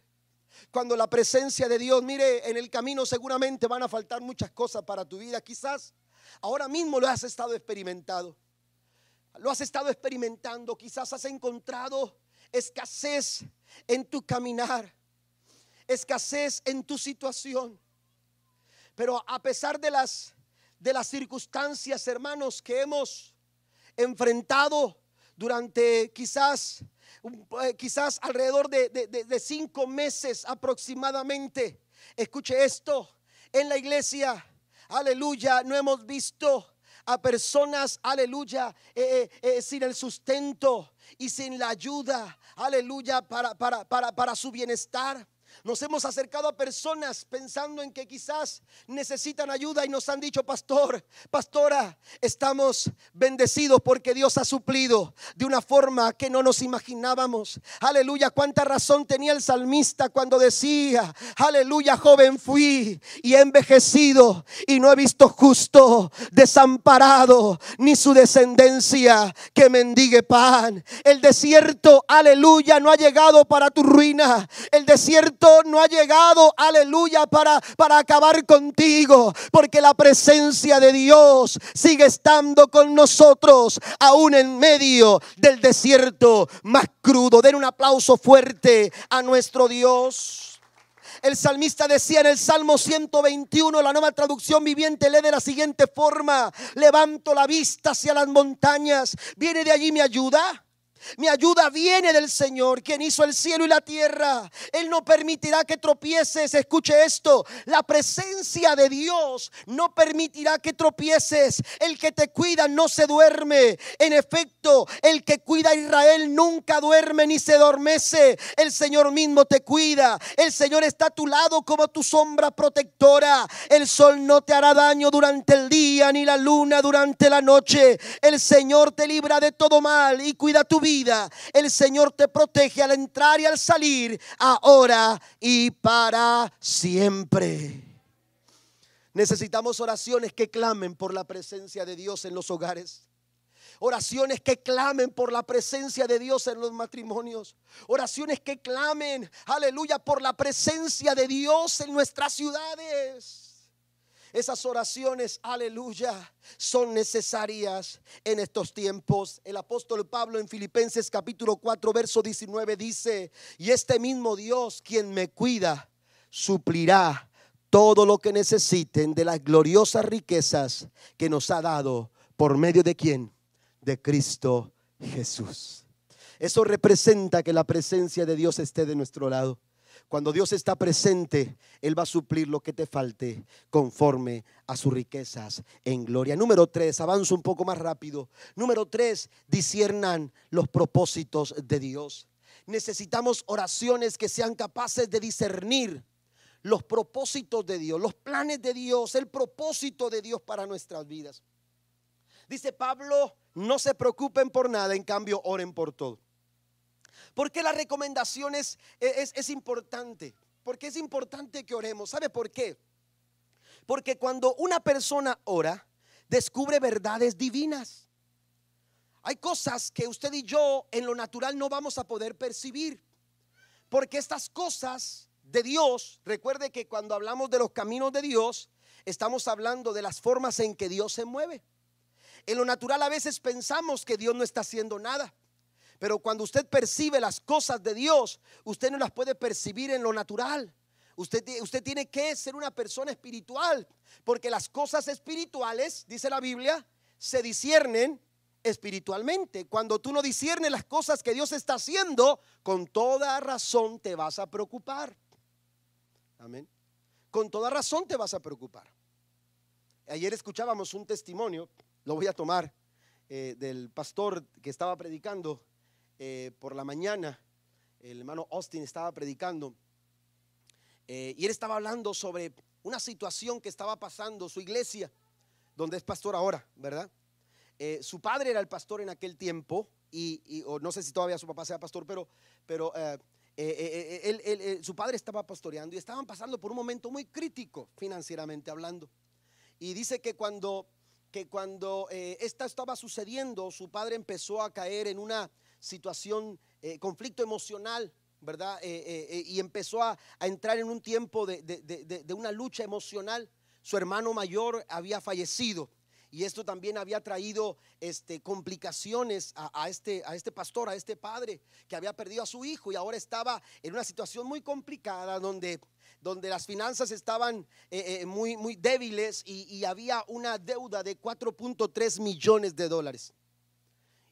Cuando la presencia de Dios, mire, en el camino seguramente van a faltar muchas cosas para tu vida. Quizás ahora mismo lo has estado experimentado. Lo has estado experimentando. Quizás has encontrado escasez en tu caminar. Escasez en tu situación. Pero a pesar de las de las circunstancias, hermanos, que hemos enfrentado durante quizás, eh, quizás alrededor de, de cinco meses aproximadamente. Escuche esto, en la iglesia, aleluya, no hemos visto a personas, aleluya, eh, eh, sin el sustento y sin la ayuda, aleluya, para, para, para, para su bienestar. Nos hemos acercado a personas pensando en que quizás necesitan ayuda y nos han dicho, pastor, pastora, estamos bendecidos porque Dios ha suplido de una forma que no nos imaginábamos. Aleluya, cuánta razón tenía el salmista cuando decía, aleluya, joven fui y he envejecido y no he visto justo, desamparado, ni su descendencia que mendigue pan. El desierto, aleluya, no ha llegado para tu ruina. El desierto no ha llegado, aleluya, para, para acabar contigo, porque la presencia de Dios sigue estando con nosotros, aún en medio del desierto más crudo. Den un aplauso fuerte a nuestro Dios. El salmista decía en el Salmo 121, la nueva traducción viviente lee de la siguiente forma, levanto la vista hacia las montañas, ¿viene de allí mi ayuda? Mi ayuda viene del Señor, quien hizo el cielo y la tierra. Él no permitirá que tropieces. Escuche esto. La presencia de Dios no permitirá que tropieces. El que te cuida no se duerme. En efecto, el que cuida a Israel nunca duerme ni se adormece. El Señor mismo te cuida. El Señor está a tu lado como tu sombra protectora. El sol no te hará daño durante el día ni la luna durante la noche. El Señor te libra de todo mal y cuida tu vida el Señor te protege al entrar y al salir, ahora y para siempre. Necesitamos oraciones que clamen por la presencia de Dios en los hogares. Oraciones que clamen por la presencia de Dios en los matrimonios. Oraciones que clamen, aleluya, por la presencia de Dios en nuestras ciudades. Esas oraciones, aleluya, son necesarias en estos tiempos. El apóstol Pablo en Filipenses capítulo 4, verso 19 dice, y este mismo Dios quien me cuida, suplirá todo lo que necesiten de las gloriosas riquezas que nos ha dado por medio de quién? De Cristo Jesús. Eso representa que la presencia de Dios esté de nuestro lado. Cuando Dios está presente, Él va a suplir lo que te falte conforme a sus riquezas en gloria. Número tres, avanzo un poco más rápido. Número tres, disiernan los propósitos de Dios. Necesitamos oraciones que sean capaces de discernir los propósitos de Dios, los planes de Dios, el propósito de Dios para nuestras vidas. Dice Pablo, no se preocupen por nada, en cambio oren por todo. ¿Por qué la recomendación es, es, importante? Porque es importante que oremos. ¿Sabe por qué? Porque cuando una persona ora, descubre verdades divinas. Hay cosas que usted y yo en lo natural no vamos a poder percibir. Porque estas cosas de Dios, recuerde que cuando hablamos de los caminos de Dios, estamos hablando de las formas en que Dios se mueve. En lo natural a veces pensamos que Dios no está haciendo nada. Pero cuando usted percibe las cosas de Dios, usted no las puede percibir en lo natural. Usted, usted tiene que ser una persona espiritual, porque las cosas espirituales, dice la Biblia, se disciernen espiritualmente. Cuando tú no disciernes las cosas que Dios está haciendo, con toda razón te vas a preocupar. Amén. Con toda razón te vas a preocupar. ayer escuchábamos un testimonio, lo voy a tomar, eh, del pastor que estaba predicando eh, por la mañana. El hermano Austin estaba predicando. Eh, y él estaba hablando sobre una situación que estaba pasando su iglesia, donde es pastor ahora, ¿verdad? su padre era el pastor en aquel tiempo, y, no sé si todavía su papá sea pastor, pero, él, su padre estaba pastoreando y estaban pasando por un momento muy crítico financieramente hablando. Y dice que cuando, que eh, esta estaba sucediendo, su padre empezó a caer en una situación, eh, conflicto emocional, ¿verdad? Eh, y empezó a, entrar en un tiempo de, de una lucha emocional. Su hermano mayor había fallecido y esto también había traído este, complicaciones a, este, a este pastor, a este padre que había perdido a su hijo y ahora estaba en una situación muy complicada donde, donde las finanzas estaban eh, eh, muy, muy débiles y, había una deuda de 4.3 millones de dólares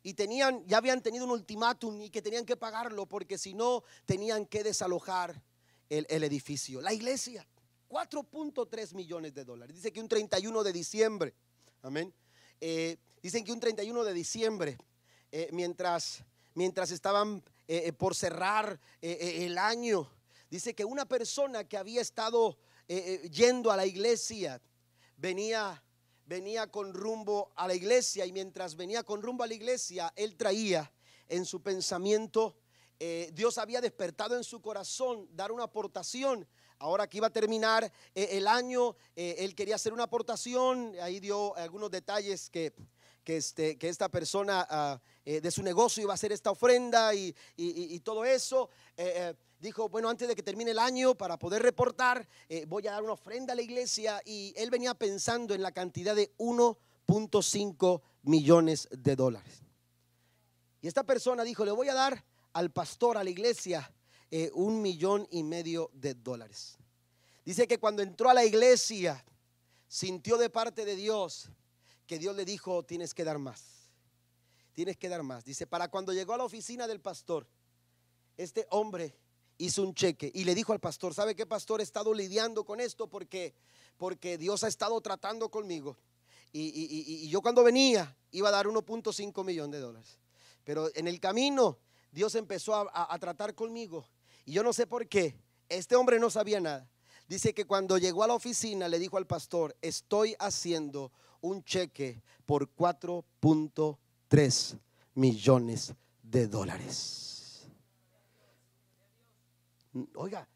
y tenían, ya habían tenido un ultimátum y que tenían que pagarlo porque si no tenían que desalojar el, el edificio. La iglesia, 4.3 millones de dólares. Dice que un 31 de diciembre Amén. Eh, dicen que un 31 de diciembre, eh, mientras, mientras estaban eh, por cerrar el año, dice que una persona que había estado yendo a la iglesia venía, venía con rumbo a la iglesia y mientras venía con rumbo a la iglesia, él traía en su pensamiento, Dios había despertado en su corazón dar una aportación. Ahora que iba a terminar eh, el año, eh, él quería hacer una aportación, ahí dio algunos detalles que, que, este, que esta persona ah, eh, de su negocio iba a hacer esta ofrenda y, todo eso. dijo, bueno, antes de que termine el año, para poder reportar, voy a dar una ofrenda a la iglesia. Y él venía pensando en la cantidad de 1.5 millones de dólares. Y esta persona dijo, le voy a dar al pastor, a la iglesia, eh, un millón y medio de dólares. Dice que cuando entró a la iglesia, sintió de parte de Dios que Dios le dijo, tienes que dar más. Tienes que dar más. Dice, para cuando llegó a la oficina del pastor, este hombre hizo un cheque y le dijo al pastor, ¿sabe qué pastor? He estado lidiando con esto porque, porque Dios ha estado tratando conmigo. Y, yo cuando venía iba a dar 1.5 millones de dólares. Pero en el camino Dios empezó a tratar conmigo y yo no sé por qué, este hombre no sabía nada. Dice que cuando llegó a la oficina le dijo al pastor, estoy haciendo un cheque por 4.3 millones de dólares. Oiga,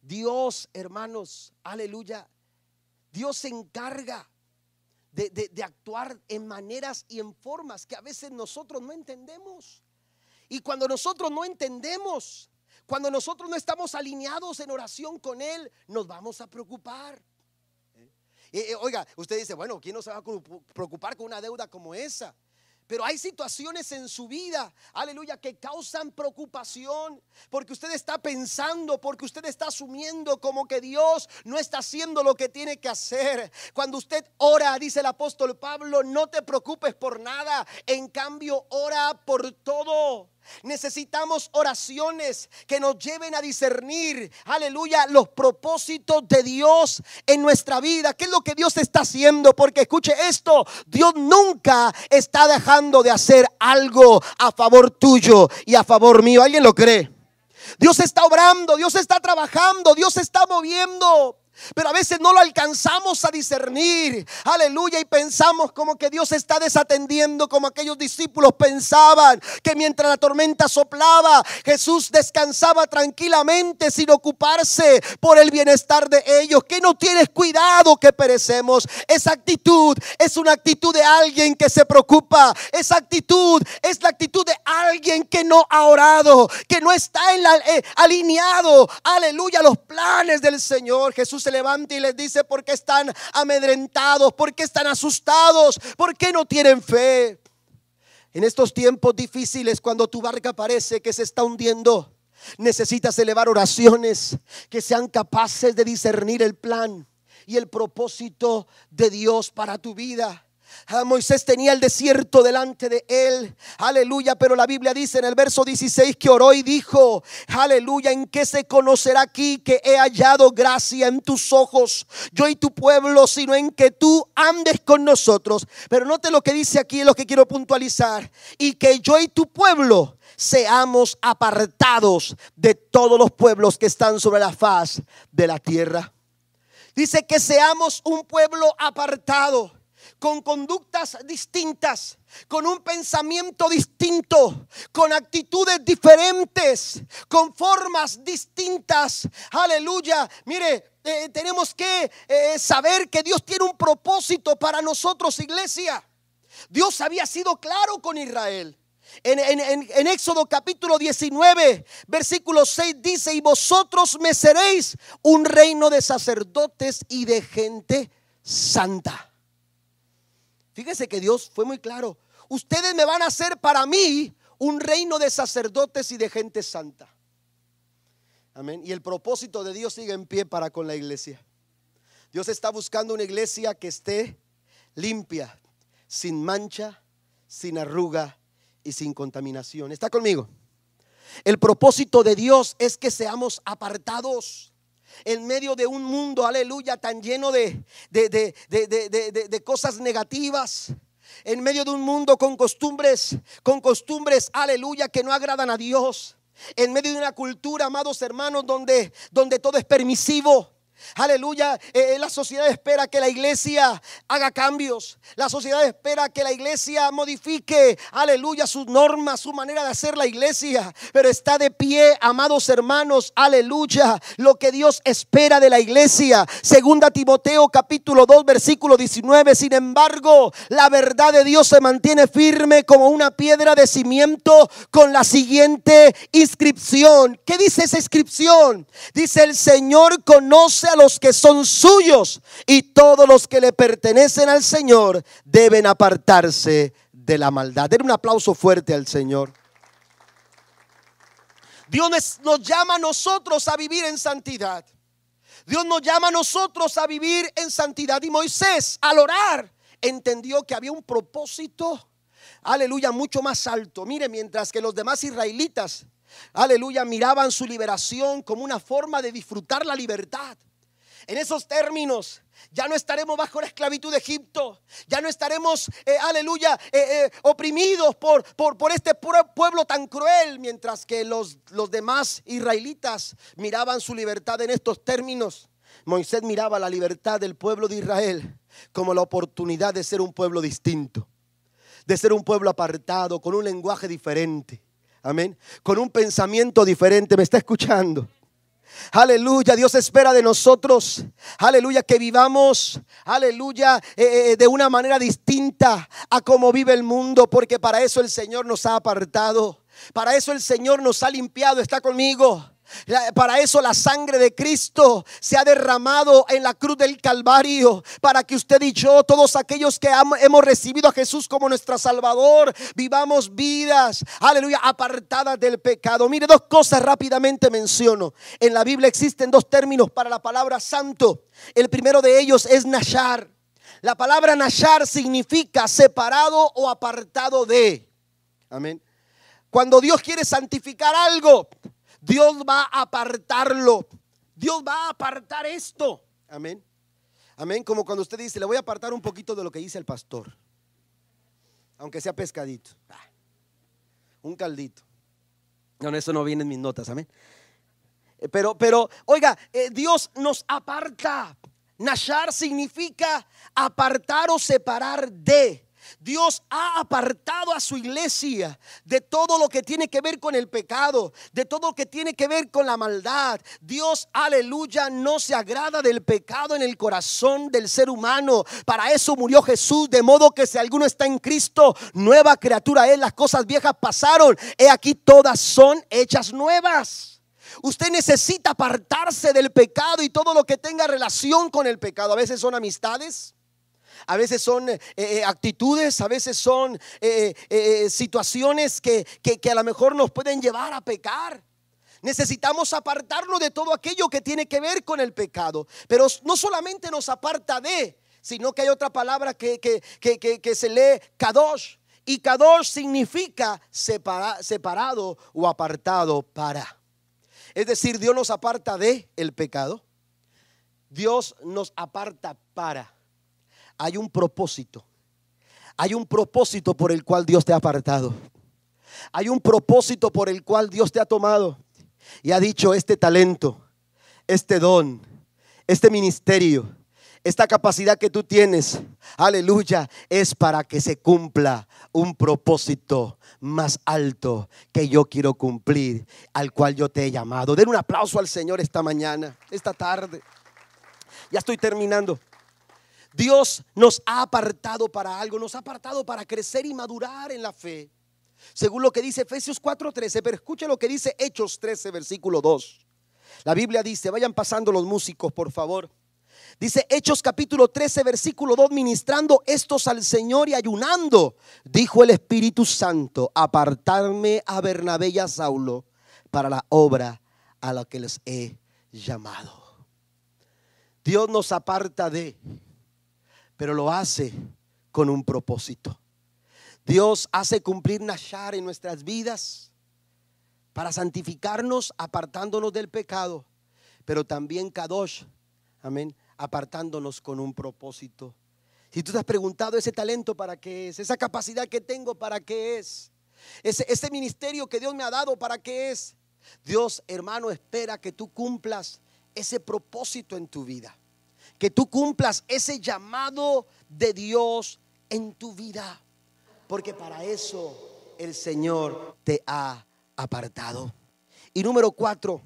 Dios, hermanos, aleluya, Dios se encarga de, de, actuar en maneras y en formas que a veces nosotros no entendemos. Y cuando nosotros no entendemos, cuando nosotros no estamos alineados en oración con Él, nos vamos a preocupar. Oiga, usted dice, bueno, ¿quién no se va a preocupar con una deuda como esa? Pero hay situaciones en su vida, aleluya, que causan preocupación porque usted está pensando, porque usted está asumiendo como que Dios no está haciendo lo que tiene que hacer. Cuando usted ora, dice el apóstol Pablo, no te preocupes por nada, en cambio ora por todo. Necesitamos oraciones que nos lleven a discernir, aleluya, los propósitos de Dios en nuestra vida. ¿Qué es lo que Dios está haciendo? Porque escuche esto, Dios nunca está dejando de hacer algo a favor tuyo y a favor mío. ¿Alguien lo cree? Dios está obrando, Dios está trabajando, Dios está moviendo. Pero a veces no lo alcanzamos a discernir. Aleluya. Y pensamos como que Dios está desatendiendo como aquellos discípulos pensaban que mientras la tormenta soplaba, Jesús descansaba tranquilamente sin ocuparse por el bienestar de ellos. Que no tienes cuidado que perecemos. Esa actitud es una actitud de alguien que se preocupa. Esa actitud es la actitud de alguien que no ha orado, que no está en la, eh, alineado. Aleluya. Los planes del Señor. Jesús levanta y les dice, ¿por qué están amedrentados? ¿Por qué están asustados? ¿Por qué no tienen fe? En estos tiempos difíciles, cuando tu barca parece que se está hundiendo, necesitas elevar oraciones que sean capaces de discernir el plan y el propósito de Dios para tu vida. Ah, Moisés tenía el desierto delante de él. Aleluya. Pero la Biblia dice en el verso 16 que oró y dijo, aleluya, en qué se conocerá aquí que he hallado gracia en tus ojos, yo y tu pueblo, sino en que tú andes con nosotros. Pero note lo que dice aquí, es lo que quiero puntualizar. Y que yo y tu pueblo seamos apartados de todos los pueblos que están sobre la faz de la tierra. Dice que seamos un pueblo apartado con conductas distintas, con un pensamiento distinto, con actitudes diferentes, con formas distintas. Aleluya. Mire, eh, tenemos que eh, saber que Dios tiene un propósito para nosotros, iglesia. Dios había sido claro con Israel. En, en, Éxodo capítulo 19, versículo 6 dice, y vosotros me seréis un reino de sacerdotes y de gente santa. Fíjese que Dios fue muy claro. Ustedes me van a hacer para mí un reino de sacerdotes y de gente santa. Amén. Y el propósito de Dios sigue en pie para con la iglesia. Dios está buscando una iglesia que esté limpia, sin mancha, sin arruga y sin contaminación. ¿Está conmigo? El propósito de Dios es que seamos apartados en medio de un mundo, aleluya, tan lleno de, de, cosas negativas en medio de un mundo con costumbres, con costumbres, aleluya, que no agradan a Dios. En medio de una cultura, amados hermanos, donde, donde todo es permisivo. Aleluya. Eh, eh, la sociedad espera que la iglesia haga cambios. La sociedad espera que la iglesia modifique, aleluya, sus normas, su manera de hacer la iglesia. Pero está de pie, amados hermanos, aleluya, lo que Dios espera de la iglesia. Segunda Timoteo capítulo 2, versículo 19. Sin embargo, la verdad de Dios se mantiene firme como una piedra de cimiento con la siguiente inscripción. ¿Qué dice esa inscripción? Dice el Señor conoce a los que son suyos y todos los que le pertenecen al Señor deben apartarse de la maldad. Den un aplauso fuerte al Señor. Dios nos llama a nosotros a vivir en santidad. Dios nos llama a nosotros a vivir en santidad. Y Moisés, al orar, entendió que había un propósito, aleluya, mucho más alto. Mire, mientras que los demás israelitas, aleluya, miraban su liberación como una forma de disfrutar la libertad. En esos términos, ya no estaremos bajo la esclavitud de Egipto. Ya no estaremos, eh, aleluya, eh, eh, oprimidos por, por, por, este pueblo tan cruel. Mientras que los, los demás israelitas miraban su libertad en estos términos. Moisés miraba la libertad del pueblo de Israel como la oportunidad de ser un pueblo distinto. De ser un pueblo apartado, con un lenguaje diferente. Amén. Con un pensamiento diferente. ¿Me está escuchando? Aleluya, Dios espera de nosotros. Aleluya, que vivamos. Aleluya, eh, eh, de una manera distinta a como vive el mundo, porque para eso el Señor nos ha apartado. Para eso el Señor nos ha limpiado. Está conmigo. Para eso la sangre de Cristo se ha derramado en la cruz del Calvario. Para que usted y yo, todos aquellos que hemos recibido a Jesús como nuestro Salvador, vivamos vidas, aleluya, apartadas del pecado. Mire, dos cosas rápidamente menciono. En la Biblia existen dos términos para la palabra santo. El primero de ellos es Nashar. La palabra Nashar significa separado o apartado de. Amén. Cuando Dios quiere santificar algo, Dios va a apartarlo. Dios va a apartar esto. Amén. Amén. Como cuando usted dice, le voy a apartar un poquito de lo que dice el pastor. Aunque sea pescadito. Ah, un caldito. No, eso no viene en mis notas. Amén. Eh, pero, pero, oiga, eh, Dios nos aparta. Nashar significa apartar o separar de. Dios ha apartado a su iglesia de todo lo que tiene que ver con el pecado, de todo lo que tiene que ver con la maldad. Dios, aleluya, no se agrada del pecado en el corazón del ser humano. Para eso murió Jesús, de modo que si alguno está en Cristo, nueva criatura es. Las cosas viejas pasaron. He aquí todas son hechas nuevas. Usted necesita apartarse del pecado y todo lo que tenga relación con el pecado. A veces son amistades a veces son eh, eh, actitudes, a veces son eh, situaciones que, que a lo mejor nos pueden llevar a pecar. Necesitamos apartarnos de todo aquello que tiene que ver con el pecado. Pero no solamente nos aparta de, sino que hay otra palabra que, que, se lee kadosh. Y kadosh significa separado o apartado para. Es decir, Dios nos aparta de el pecado. Dios nos aparta para. Hay un propósito. Hay un propósito por el cual Dios te ha apartado. Hay un propósito por el cual Dios te ha tomado y ha dicho este talento, este don, este ministerio, esta capacidad que tú tienes, aleluya, es para que se cumpla un propósito más alto que yo quiero cumplir, al cual yo te he llamado. Den un aplauso al Señor esta mañana, esta tarde. Ya estoy terminando. Dios nos ha apartado para algo, nos ha apartado para crecer y madurar en la fe. Según lo que dice Efesios 4:13, pero escuche lo que dice Hechos 13, versículo 2. La Biblia dice, vayan pasando los músicos, por favor. Dice Hechos capítulo 13, versículo 2, ministrando estos al Señor y ayunando, dijo el Espíritu Santo, apartarme a Bernabé y a Saulo para la obra a la que les he llamado. Dios nos aparta de, pero lo hace con un propósito. Dios hace cumplir Nashar en nuestras vidas para santificarnos, apartándonos del pecado, pero también Kadosh, amén, apartándonos con un propósito. Si tú te has preguntado ese talento para qué es, esa capacidad que tengo para qué es, ese, ese ministerio que Dios me ha dado para qué es, Dios, hermano, espera que tú cumplas ese propósito en tu vida, que tú cumplas ese llamado de Dios en tu vida porque para eso el Señor te ha apartado. Y número cuatro,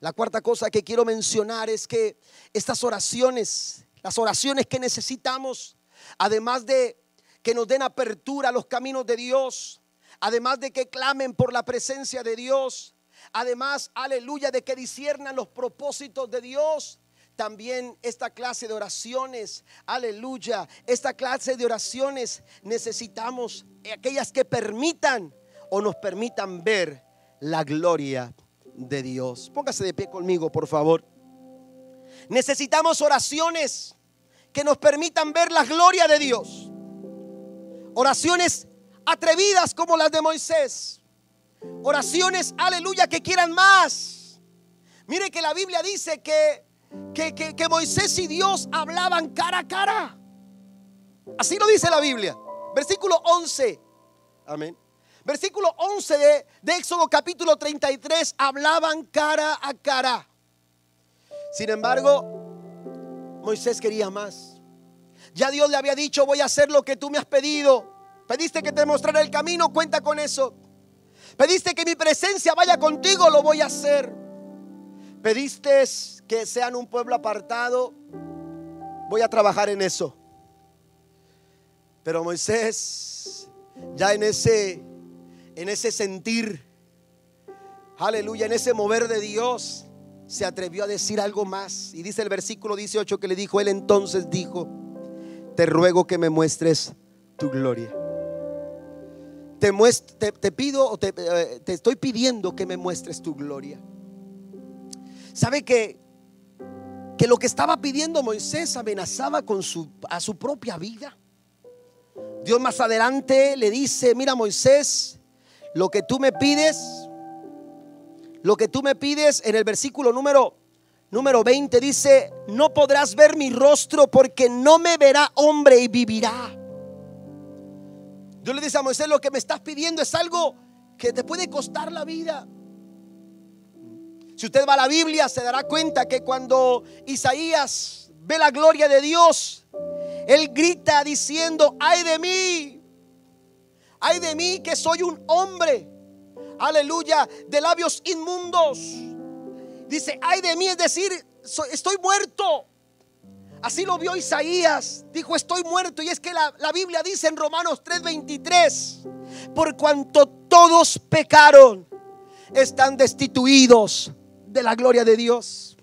la cuarta cosa que quiero mencionar es que estas oraciones, las oraciones que necesitamos, además de que nos den apertura a los caminos de Dios, además de que clamen por la presencia de Dios, además, aleluya, de que disiernan los propósitos de Dios, también esta clase de oraciones, aleluya, esta clase de oraciones necesitamos aquellas que permitan o nos permitan ver la gloria de Dios. Póngase de pie conmigo, por favor. Necesitamos oraciones que nos permitan ver la gloria de Dios. Oraciones atrevidas como las de Moisés. Oraciones, aleluya, que quieran más. Mire que la Biblia dice que que, Moisés y Dios hablaban cara a cara. Así lo dice la Biblia. Versículo 11. Amén. Versículo 11 de, de Éxodo capítulo 33. Hablaban cara a cara. Sin embargo, Moisés quería más. Ya Dios le había dicho, voy a hacer lo que tú me has pedido. Pediste que te mostrara el camino, cuenta con eso. Pediste que mi presencia vaya contigo, lo voy a hacer. Pediste que sean un pueblo apartado. Voy a trabajar en eso. Pero Moisés, ya en ese, en ese sentir, aleluya, en ese mover de Dios, se atrevió a decir algo más. Y dice el versículo 18 que le dijo, él entonces dijo, te ruego que me muestres tu gloria. Te, te, pido, te, eh, te estoy pidiendo que me muestres tu gloria. ¿Sabe que, que lo que estaba pidiendo Moisés amenazaba con su, a su propia vida? Dios más adelante le dice, mira Moisés, lo que tú me pides, lo que tú me pides en el versículo número número 20 dice, no podrás ver mi rostro porque no me verá hombre y vivirá. Dios le dice a Moisés, lo que me estás pidiendo es algo que te puede costar la vida. Si usted va a la Biblia, se dará cuenta que cuando Isaías ve la gloria de Dios, él grita diciendo, ay de mí, ay de mí que soy un hombre, aleluya, de labios inmundos. Dice, ay de mí, es decir, estoy muerto. Así lo vio Isaías. Dijo, estoy muerto. Y es que la, la Biblia dice en Romanos 3:23, por cuanto todos pecaron, están destituidos de la gloria de Dios.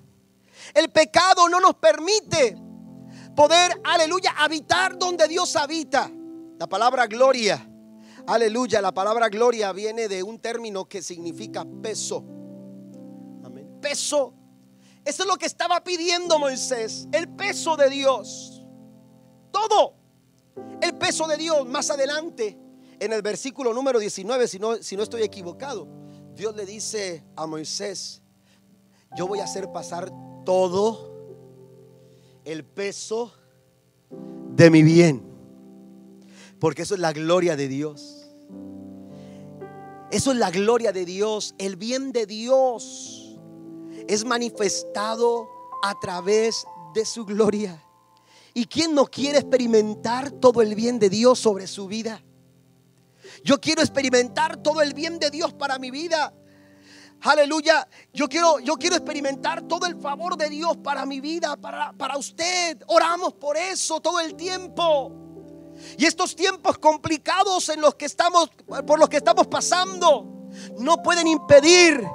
El pecado no nos permite poder, aleluya, habitar donde Dios habita. La palabra gloria, aleluya, la palabra gloria viene de un término que significa peso. Peso. Eso es lo que estaba pidiendo Moisés, el peso de Dios. todo el peso de Dios. Más adelante, en el versículo número 19, si no, si no estoy equivocado, Dios le dice a Moisés, yo voy a hacer pasar todo el peso de mi bien. Porque eso es la gloria de Dios. Eso es la gloria de Dios. El bien de Dios es manifestado a través de su gloria. ¿Y quién no quiere experimentar todo el bien de Dios sobre su vida? Yo quiero experimentar todo el bien de Dios para mi vida. Aleluya. Yo quiero, yo quiero experimentar todo el favor de Dios para mi vida, para, para usted. Oramos por eso todo el tiempo. Y estos tiempos complicados en los que estamos, por los que estamos pasando, no pueden impedir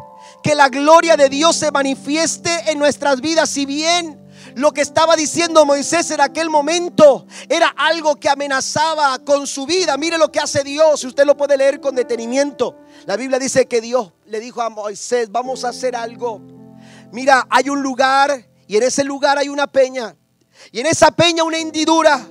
que la gloria de Dios se manifieste en nuestras vidas. Si bien lo que estaba diciendo Moisés en aquel momento era algo que amenazaba con su vida. Mire lo que hace Dios, usted lo puede leer con detenimiento. La Biblia dice que Dios le dijo a Moisés, vamos a hacer algo. Mira, hay un lugar y en ese lugar hay una peña. Y en esa peña una hendidura.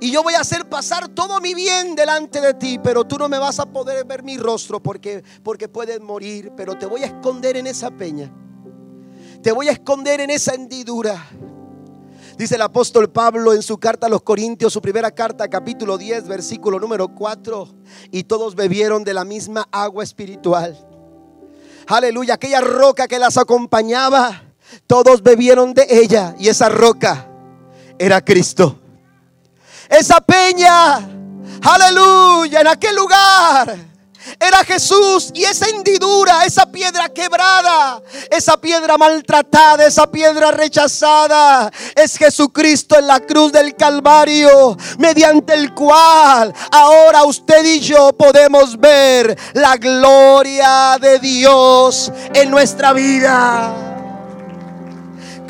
Y yo voy a hacer pasar todo mi bien delante de ti, pero tú no me vas a poder ver mi rostro porque, porque puedes morir, pero te voy a esconder en esa peña. Te voy a esconder en esa hendidura. Dice el apóstol Pablo en su carta a los Corintios, su primera carta, capítulo 10, versículo número 4. Y todos bebieron de la misma agua espiritual. Aleluya, aquella roca que las acompañaba, todos bebieron de ella. Y esa roca era Cristo. Esa peña, aleluya, en aquel lugar era Jesús y esa hendidura, esa piedra quebrada, esa piedra maltratada, esa piedra rechazada, es Jesucristo en la cruz del Calvario, mediante el cual ahora usted y yo podemos ver la gloria de Dios en nuestra vida.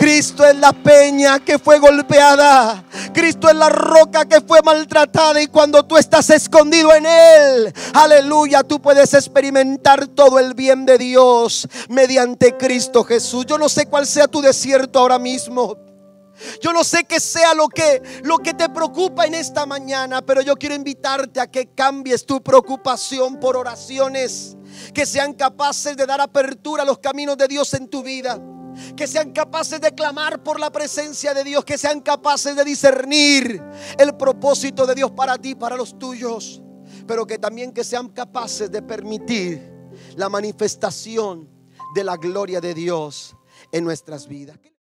Cristo es la peña que fue golpeada. Cristo es la roca que fue maltratada. Y cuando tú estás escondido en Él, aleluya, tú puedes experimentar todo el bien de Dios mediante Cristo Jesús. Yo no sé cuál sea tu desierto ahora mismo. Yo no sé qué sea lo que, lo que te preocupa en esta mañana, pero yo quiero invitarte a que cambies tu preocupación por oraciones que sean capaces de dar apertura a los caminos de Dios en tu vida que sean capaces de clamar por la presencia de Dios, que sean capaces de discernir el propósito de Dios para ti, para los tuyos, pero que también que sean capaces de permitir la manifestación de la gloria de Dios en nuestras vidas.